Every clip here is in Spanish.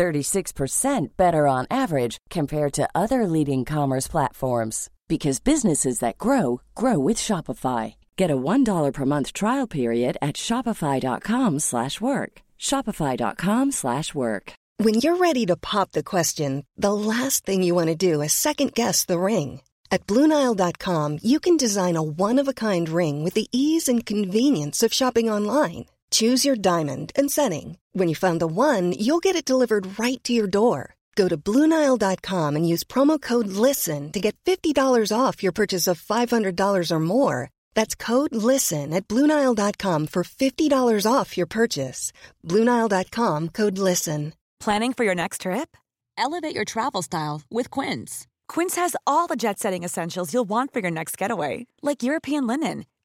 36% better on average compared to other leading commerce platforms because businesses that grow grow with Shopify. Get a $1 per month trial period at shopify.com/work. shopify.com/work. When you're ready to pop the question, the last thing you want to do is second guess the ring. At Bluenile.com, you can design a one-of-a-kind ring with the ease and convenience of shopping online. Choose your diamond and setting. When you find the one, you'll get it delivered right to your door. Go to Bluenile.com and use promo code LISTEN to get $50 off your purchase of $500 or more. That's code LISTEN at Bluenile.com for $50 off your purchase. Bluenile.com code LISTEN. Planning for your next trip? Elevate your travel style with Quince. Quince has all the jet setting essentials you'll want for your next getaway, like European linen,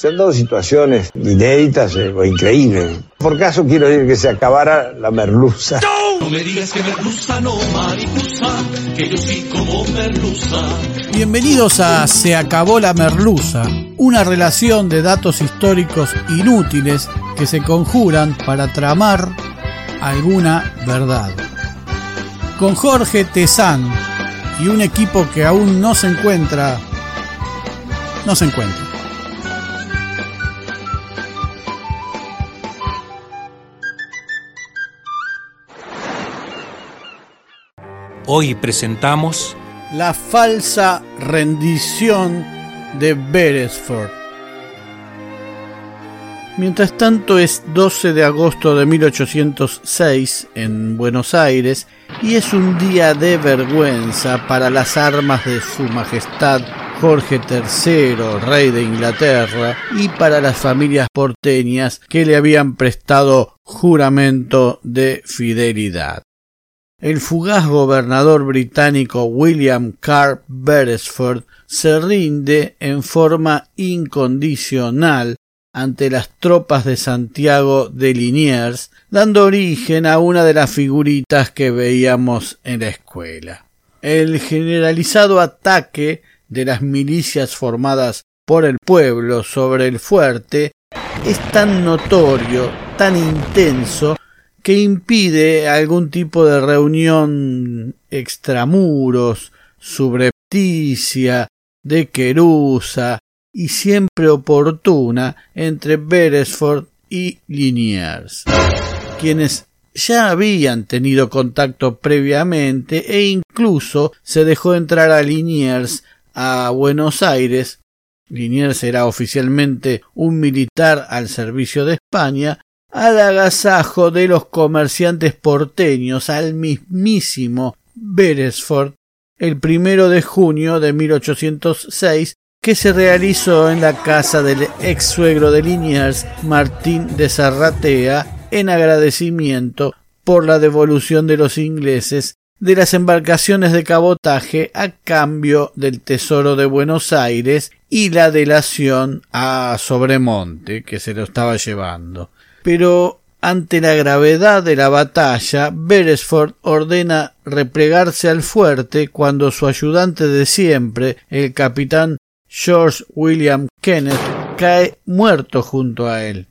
Se han dado situaciones inéditas eh, o increíbles. Por caso quiero decir que se acabara la merluza. No me digas que merluza no mariposa, que yo sí como merluza. Bienvenidos a Se acabó la merluza, una relación de datos históricos inútiles que se conjuran para tramar alguna verdad. Con Jorge Tezán y un equipo que aún no se encuentra, no se encuentra. Hoy presentamos La falsa rendición de Beresford. Mientras tanto es 12 de agosto de 1806 en Buenos Aires y es un día de vergüenza para las armas de su majestad Jorge III, rey de Inglaterra, y para las familias porteñas que le habían prestado juramento de fidelidad. El fugaz gobernador británico William Carr Beresford se rinde en forma incondicional ante las tropas de Santiago de Liniers, dando origen a una de las figuritas que veíamos en la escuela. El generalizado ataque de las milicias formadas por el pueblo sobre el fuerte es tan notorio, tan intenso, que impide algún tipo de reunión extramuros, subrepticia, de querusa y siempre oportuna entre Beresford y Liniers, quienes ya habían tenido contacto previamente e incluso se dejó entrar a Liniers a Buenos Aires. Liniers era oficialmente un militar al servicio de España al agasajo de los comerciantes porteños al mismísimo Beresford el primero de junio de 1806 que se realizó en la casa del ex suegro de Liniers, Martín de Zarratea, en agradecimiento por la devolución de los ingleses de las embarcaciones de cabotaje a cambio del Tesoro de Buenos Aires y la delación a Sobremonte, que se lo estaba llevando pero ante la gravedad de la batalla, Beresford ordena replegarse al fuerte cuando su ayudante de siempre, el capitán George William Kenneth, cae muerto junto a él,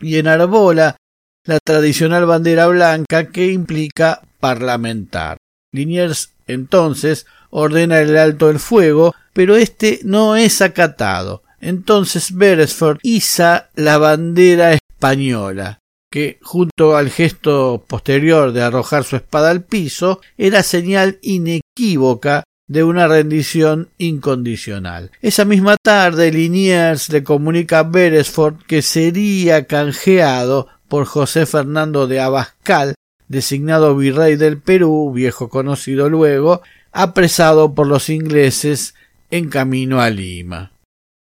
y enarbola la tradicional bandera blanca que implica parlamentar. Liniers entonces ordena el alto el fuego, pero este no es acatado. Entonces Beresford iza la bandera que, junto al gesto posterior de arrojar su espada al piso, era señal inequívoca de una rendición incondicional. Esa misma tarde, Liniers le comunica a Beresford que sería canjeado por José Fernando de Abascal, designado virrey del Perú, viejo conocido luego, apresado por los ingleses en camino a Lima.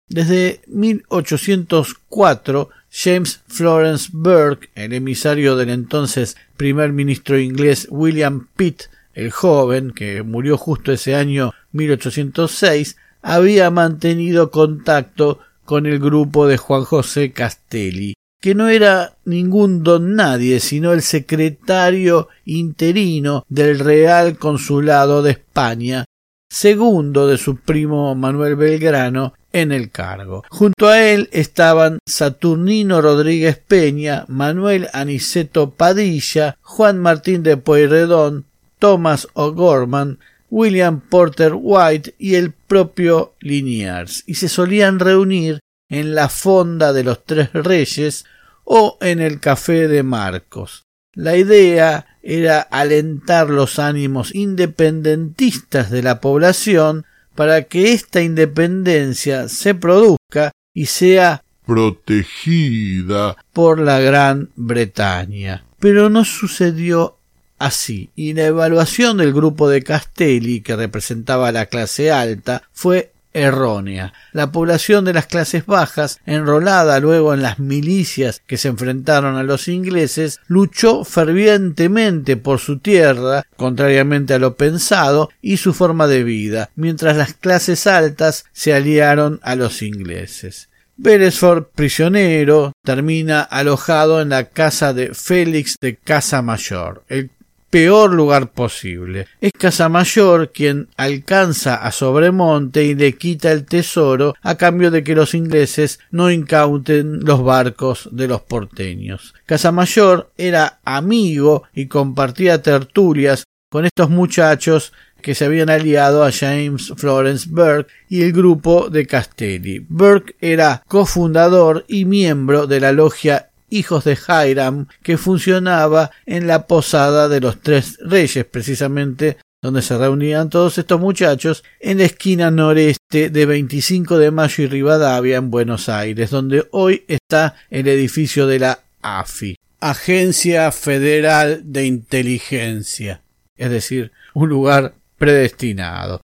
Desde 1804, James Florence Burke, el emisario del entonces primer ministro inglés William Pitt, el joven, que murió justo ese año 1806, había mantenido contacto con el grupo de Juan José Castelli, que no era ningún don nadie, sino el secretario interino del Real Consulado de España, segundo de su primo Manuel Belgrano en el cargo. Junto a él estaban Saturnino Rodríguez Peña, Manuel Aniceto Padilla, Juan Martín de Pueyrredón, Thomas O'Gorman, William Porter White y el propio Liniers, y se solían reunir en la fonda de los Tres Reyes o en el café de Marcos. La idea era alentar los ánimos independentistas de la población para que esta independencia se produzca y sea protegida por la Gran Bretaña. Pero no sucedió así, y la evaluación del grupo de Castelli, que representaba a la clase alta, fue errónea. La población de las clases bajas, enrolada luego en las milicias que se enfrentaron a los ingleses, luchó fervientemente por su tierra, contrariamente a lo pensado, y su forma de vida, mientras las clases altas se aliaron a los ingleses. Beresford, prisionero, termina alojado en la casa de Félix de Casa Mayor, el peor lugar posible. Es Casamayor quien alcanza a Sobremonte y le quita el tesoro a cambio de que los ingleses no incauten los barcos de los porteños. Casamayor era amigo y compartía tertulias con estos muchachos que se habían aliado a James Florence Burke y el grupo de Castelli. Burke era cofundador y miembro de la logia hijos de Hiram, que funcionaba en la posada de los tres reyes, precisamente donde se reunían todos estos muchachos, en la esquina noreste de 25 de mayo y Rivadavia, en Buenos Aires, donde hoy está el edificio de la AFI, Agencia Federal de Inteligencia, es decir, un lugar predestinado.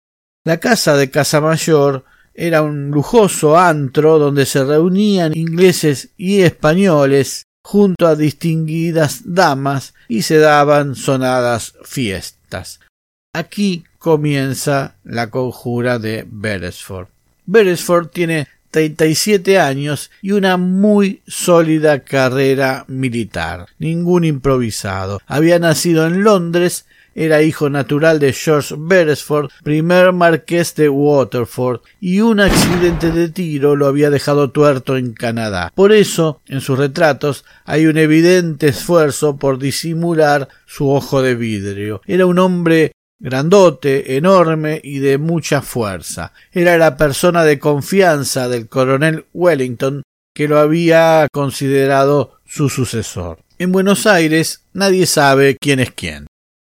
La casa de Casa Mayor era un lujoso antro donde se reunían ingleses y españoles junto a distinguidas damas y se daban sonadas fiestas. Aquí comienza la conjura de Beresford. Beresford tiene 37 años y una muy sólida carrera militar. Ningún improvisado. Había nacido en Londres era hijo natural de George Beresford, primer marqués de Waterford, y un accidente de tiro lo había dejado tuerto en Canadá. Por eso, en sus retratos, hay un evidente esfuerzo por disimular su ojo de vidrio. Era un hombre grandote, enorme y de mucha fuerza. Era la persona de confianza del coronel Wellington, que lo había considerado su sucesor. En Buenos Aires nadie sabe quién es quién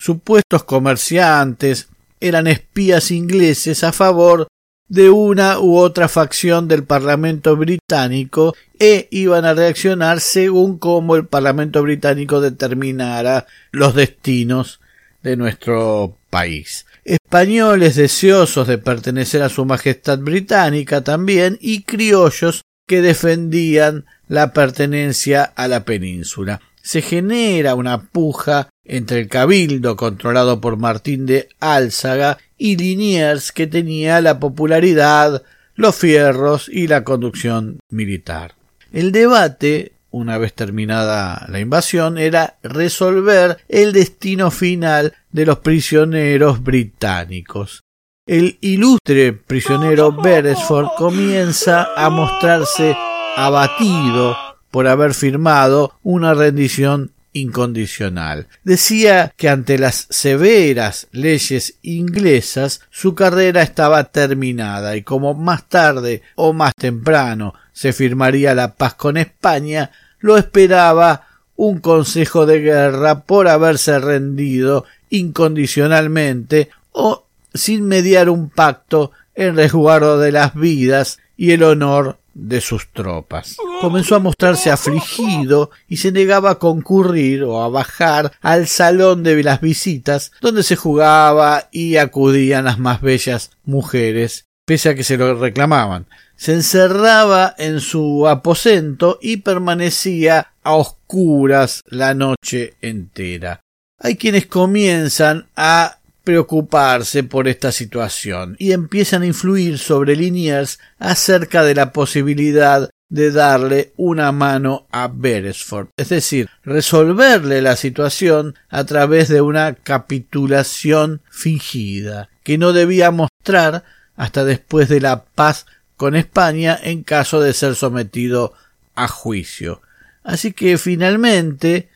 supuestos comerciantes eran espías ingleses a favor de una u otra facción del Parlamento británico e iban a reaccionar según cómo el Parlamento británico determinara los destinos de nuestro país. Españoles deseosos de pertenecer a su Majestad británica también y criollos que defendían la pertenencia a la península. Se genera una puja entre el cabildo controlado por Martín de Álzaga y Liniers que tenía la popularidad, los fierros y la conducción militar. El debate, una vez terminada la invasión, era resolver el destino final de los prisioneros británicos. El ilustre prisionero Beresford comienza a mostrarse abatido por haber firmado una rendición incondicional. Decía que ante las severas leyes inglesas su carrera estaba terminada y como más tarde o más temprano se firmaría la paz con España, lo esperaba un consejo de guerra por haberse rendido incondicionalmente o sin mediar un pacto en resguardo de las vidas y el honor de sus tropas. Comenzó a mostrarse afligido y se negaba a concurrir o a bajar al salón de las visitas donde se jugaba y acudían las más bellas mujeres, pese a que se lo reclamaban. Se encerraba en su aposento y permanecía a oscuras la noche entera. Hay quienes comienzan a preocuparse por esta situación y empiezan a influir sobre Liniers acerca de la posibilidad de darle una mano a Beresford, es decir, resolverle la situación a través de una capitulación fingida, que no debía mostrar hasta después de la paz con España en caso de ser sometido a juicio. Así que finalmente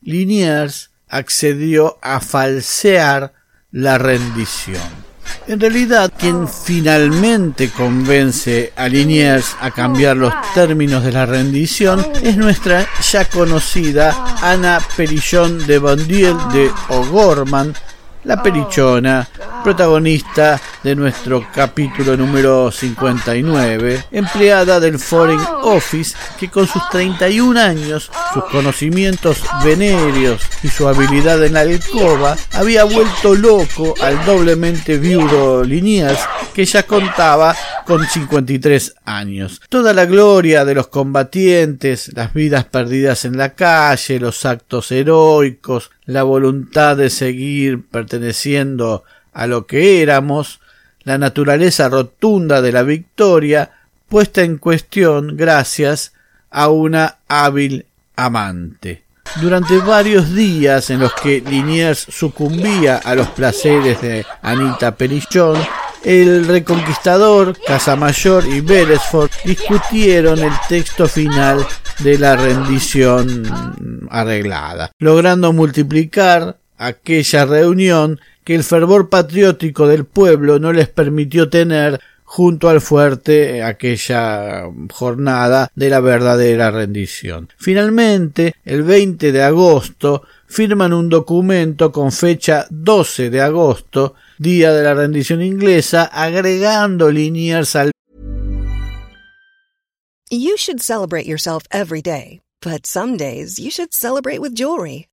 Liniers accedió a falsear la rendición. En realidad, quien finalmente convence a Liniers a cambiar los términos de la rendición es nuestra ya conocida Ana Perillon de Bondiel de O'Gorman, la perichona, protagonista de nuestro capítulo número 59, empleada del Foreign Office que con sus 31 años, sus conocimientos venéreos y su habilidad en la alcoba había vuelto loco al doblemente viudo Liniers que ya contaba con 53 años. Toda la gloria de los combatientes, las vidas perdidas en la calle, los actos heroicos, la voluntad de seguir a lo que éramos, la naturaleza rotunda de la victoria, puesta en cuestión gracias a una hábil amante. Durante varios días en los que Liniers sucumbía a los placeres de Anita Perillón, el reconquistador, Casamayor y Beresford discutieron el texto final de la rendición arreglada, logrando multiplicar aquella reunión que el fervor patriótico del pueblo no les permitió tener junto al fuerte aquella jornada de la verdadera rendición. Finalmente, el 20 de agosto, firman un documento con fecha 12 de agosto, día de la rendición inglesa, agregando Liniers al You should celebrate yourself every day, but some days you should celebrate with jewelry.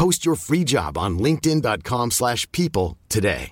Post your free job on linkedin.com/people today.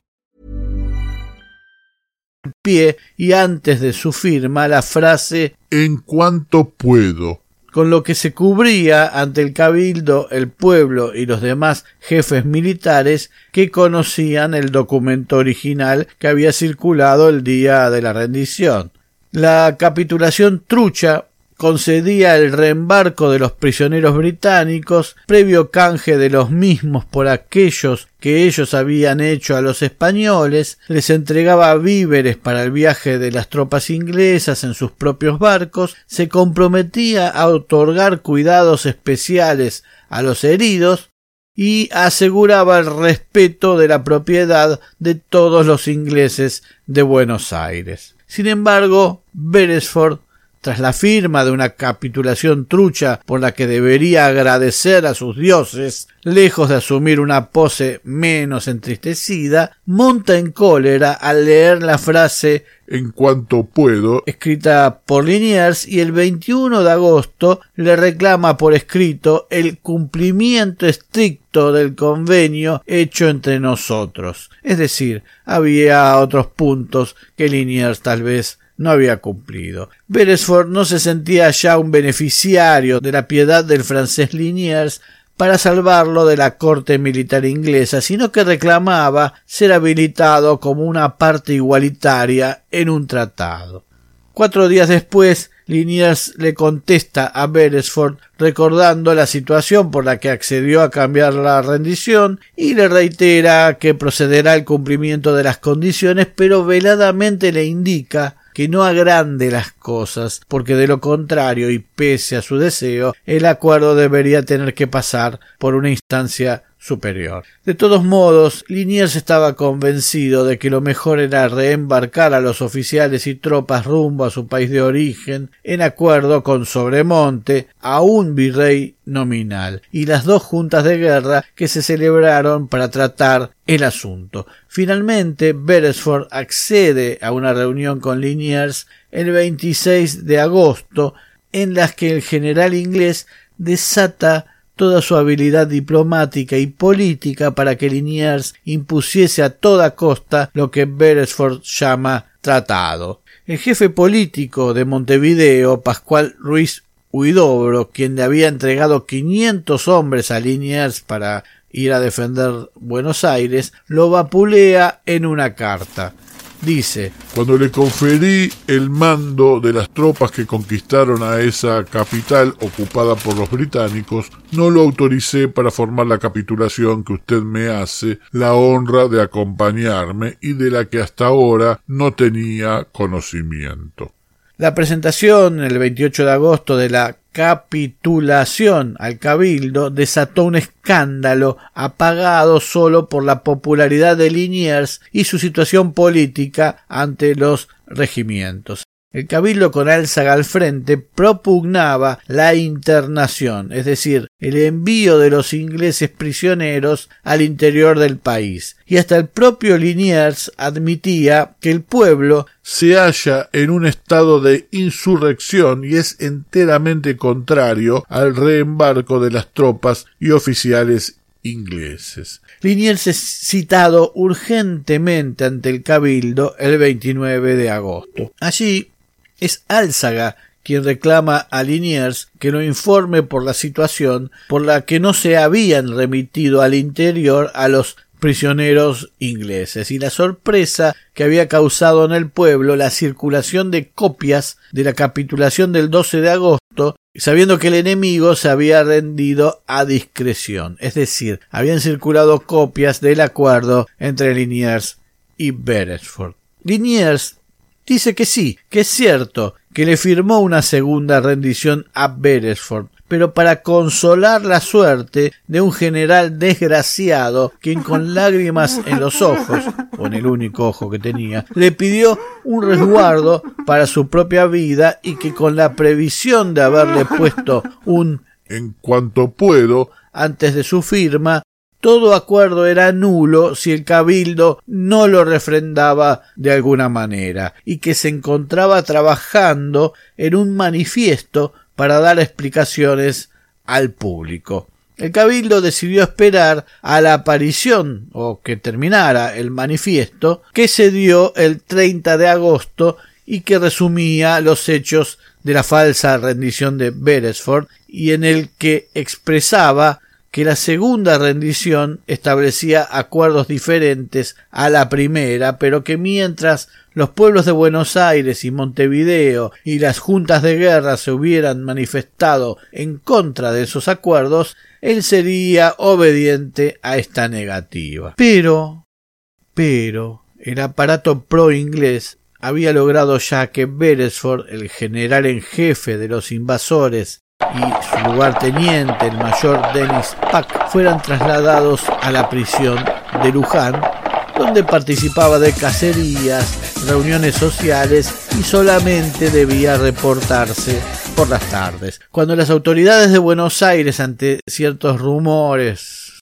Pie y antes de su firma la frase en cuanto puedo con lo que se cubría ante el cabildo, el pueblo y los demás jefes militares que conocían el documento original que había circulado el día de la rendición. La capitulación trucha concedía el reembarco de los prisioneros británicos, previo canje de los mismos por aquellos que ellos habían hecho a los españoles, les entregaba víveres para el viaje de las tropas inglesas en sus propios barcos, se comprometía a otorgar cuidados especiales a los heridos y aseguraba el respeto de la propiedad de todos los ingleses de Buenos Aires. Sin embargo, Beresford tras la firma de una capitulación trucha por la que debería agradecer a sus dioses, lejos de asumir una pose menos entristecida, monta en cólera al leer la frase en cuanto puedo, escrita por Liniers, y el 21 de agosto le reclama por escrito el cumplimiento estricto del convenio hecho entre nosotros. Es decir, había otros puntos que Liniers tal vez no había cumplido. Beresford no se sentía ya un beneficiario de la piedad del francés Liniers para salvarlo de la corte militar inglesa, sino que reclamaba ser habilitado como una parte igualitaria en un tratado. Cuatro días después, Liniers le contesta a Beresford recordando la situación por la que accedió a cambiar la rendición y le reitera que procederá al cumplimiento de las condiciones, pero veladamente le indica que no agrande las cosas, porque de lo contrario y pese a su deseo, el acuerdo debería tener que pasar por una instancia superior. De todos modos, Liniers estaba convencido de que lo mejor era reembarcar a los oficiales y tropas rumbo a su país de origen, en acuerdo con Sobremonte, a un virrey nominal, y las dos juntas de guerra que se celebraron para tratar el asunto. Finalmente, Beresford accede a una reunión con Liniers el 26 de agosto, en las que el general inglés desata toda su habilidad diplomática y política para que Liniers impusiese a toda costa lo que Beresford llama tratado. El jefe político de Montevideo, Pascual Ruiz Huidobro, quien le había entregado quinientos hombres a Liniers para ir a defender Buenos Aires, lo vapulea en una carta. Dice, Cuando le conferí el mando de las tropas que conquistaron a esa capital ocupada por los británicos, no lo autoricé para formar la capitulación que usted me hace la honra de acompañarme y de la que hasta ahora no tenía conocimiento. La presentación el 28 de agosto de la capitulación al cabildo desató un escándalo apagado solo por la popularidad de Liniers y su situación política ante los regimientos. El cabildo con Álzaga al frente propugnaba la internación, es decir, el envío de los ingleses prisioneros al interior del país, y hasta el propio Liniers admitía que el pueblo se halla en un estado de insurrección y es enteramente contrario al reembarco de las tropas y oficiales ingleses. Liniers es citado urgentemente ante el cabildo el 29 de agosto. Allí es Álzaga quien reclama a Liniers que lo informe por la situación por la que no se habían remitido al interior a los prisioneros ingleses. Y la sorpresa que había causado en el pueblo la circulación de copias de la capitulación del 12 de agosto sabiendo que el enemigo se había rendido a discreción. Es decir habían circulado copias del acuerdo entre Liniers y Beresford. Liniers dice que sí, que es cierto, que le firmó una segunda rendición a Beresford, pero para consolar la suerte de un general desgraciado, quien con lágrimas en los ojos, con el único ojo que tenía, le pidió un resguardo para su propia vida y que con la previsión de haberle puesto un en cuanto puedo antes de su firma, todo acuerdo era nulo si el cabildo no lo refrendaba de alguna manera, y que se encontraba trabajando en un manifiesto para dar explicaciones al público. El cabildo decidió esperar a la aparición o que terminara el manifiesto que se dio el 30 de agosto y que resumía los hechos de la falsa rendición de Beresford y en el que expresaba que la segunda rendición establecía acuerdos diferentes a la primera, pero que mientras los pueblos de Buenos Aires y Montevideo y las juntas de guerra se hubieran manifestado en contra de esos acuerdos, él sería obediente a esta negativa. Pero, pero, el aparato pro inglés había logrado ya que Beresford, el general en jefe de los invasores y su lugarteniente, el mayor Dennis Pack, fueran trasladados a la prisión de Luján, donde participaba de cacerías, reuniones sociales y solamente debía reportarse por las tardes. Cuando las autoridades de Buenos Aires, ante ciertos rumores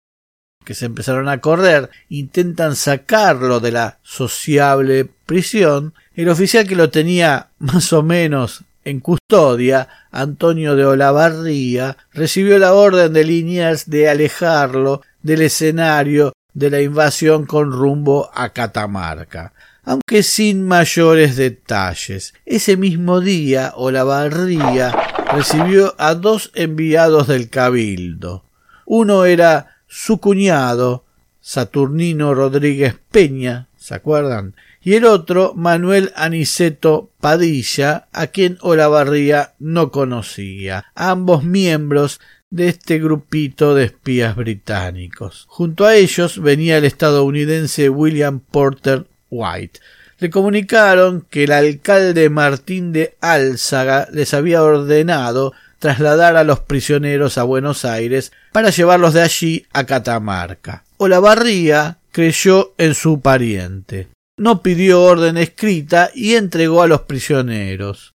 que se empezaron a correr, intentan sacarlo de la sociable prisión, el oficial que lo tenía más o menos en custodia, Antonio de Olavarría recibió la orden de Liniers de alejarlo del escenario de la invasión con rumbo a Catamarca. aunque sin mayores detalles. Ese mismo día, Olavarría recibió a dos enviados del Cabildo. Uno era su cuñado, Saturnino Rodríguez Peña, ¿se acuerdan? Y el otro, Manuel Aniceto Padilla, a quien Olavarría no conocía, ambos miembros de este grupito de espías británicos. Junto a ellos venía el estadounidense William Porter White. Le comunicaron que el alcalde Martín de Álzaga les había ordenado trasladar a los prisioneros a Buenos Aires para llevarlos de allí a Catamarca. Olavarría creyó en su pariente. No pidió orden escrita y entregó a los prisioneros.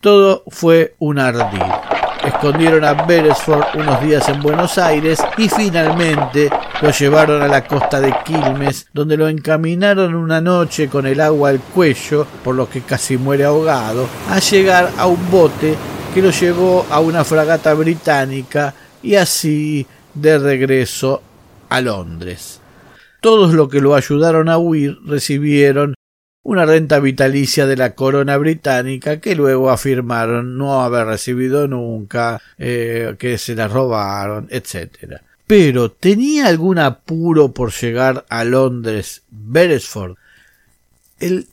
Todo fue un ardid escondieron a Beresford unos días en Buenos Aires y finalmente lo llevaron a la costa de Quilmes, donde lo encaminaron una noche con el agua al cuello, por lo que casi muere ahogado, a llegar a un bote que lo llevó a una fragata británica y así de regreso a Londres. Todos los que lo ayudaron a huir recibieron una renta vitalicia de la corona británica que luego afirmaron no haber recibido nunca, eh, que se la robaron, etc. Pero ¿tenía algún apuro por llegar a Londres Beresford? El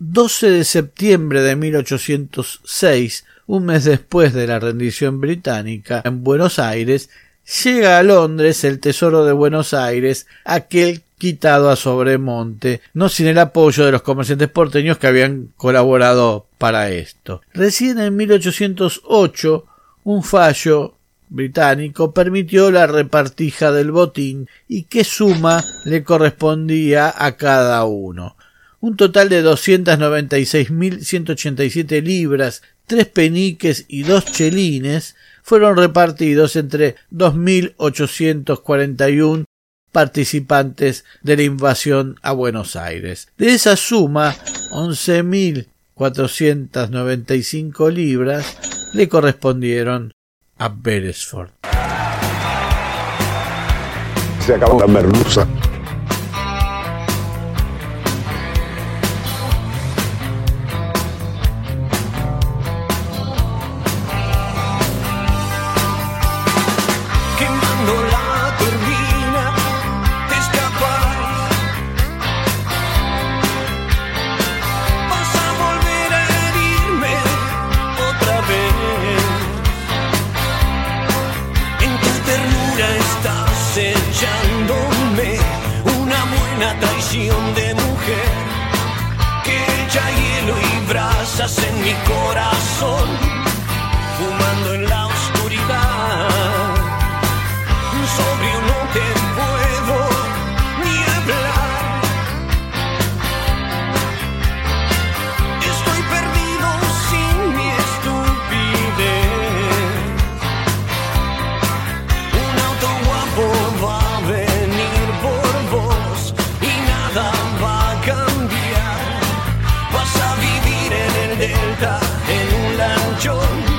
12 de septiembre de 1806, un mes después de la rendición británica en Buenos Aires, llega a Londres el Tesoro de Buenos Aires, aquel quitado a Sobremonte, no sin el apoyo de los comerciantes porteños que habían colaborado para esto. Recién en 1808 un fallo británico permitió la repartija del botín y qué suma le correspondía a cada uno. Un total de 296.187 libras, tres peniques y dos chelines fueron repartidos entre 2.841 participantes de la invasión a Buenos Aires. De esa suma, 11.495 libras le correspondieron a Beresford. Se acabó la merluza. En un lanchón,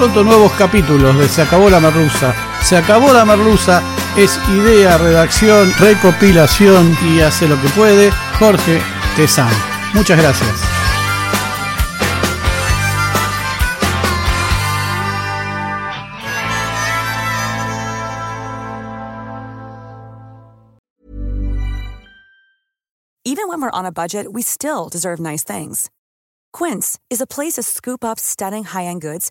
pronto nuevos capítulos de Se acabó la merluza. Se acabó la merluza es idea, redacción, recopilación y hace lo que puede Jorge Tezán. Muchas gracias. Even when we're on a budget, we still deserve nice things. Quince is a place to scoop up stunning high-end goods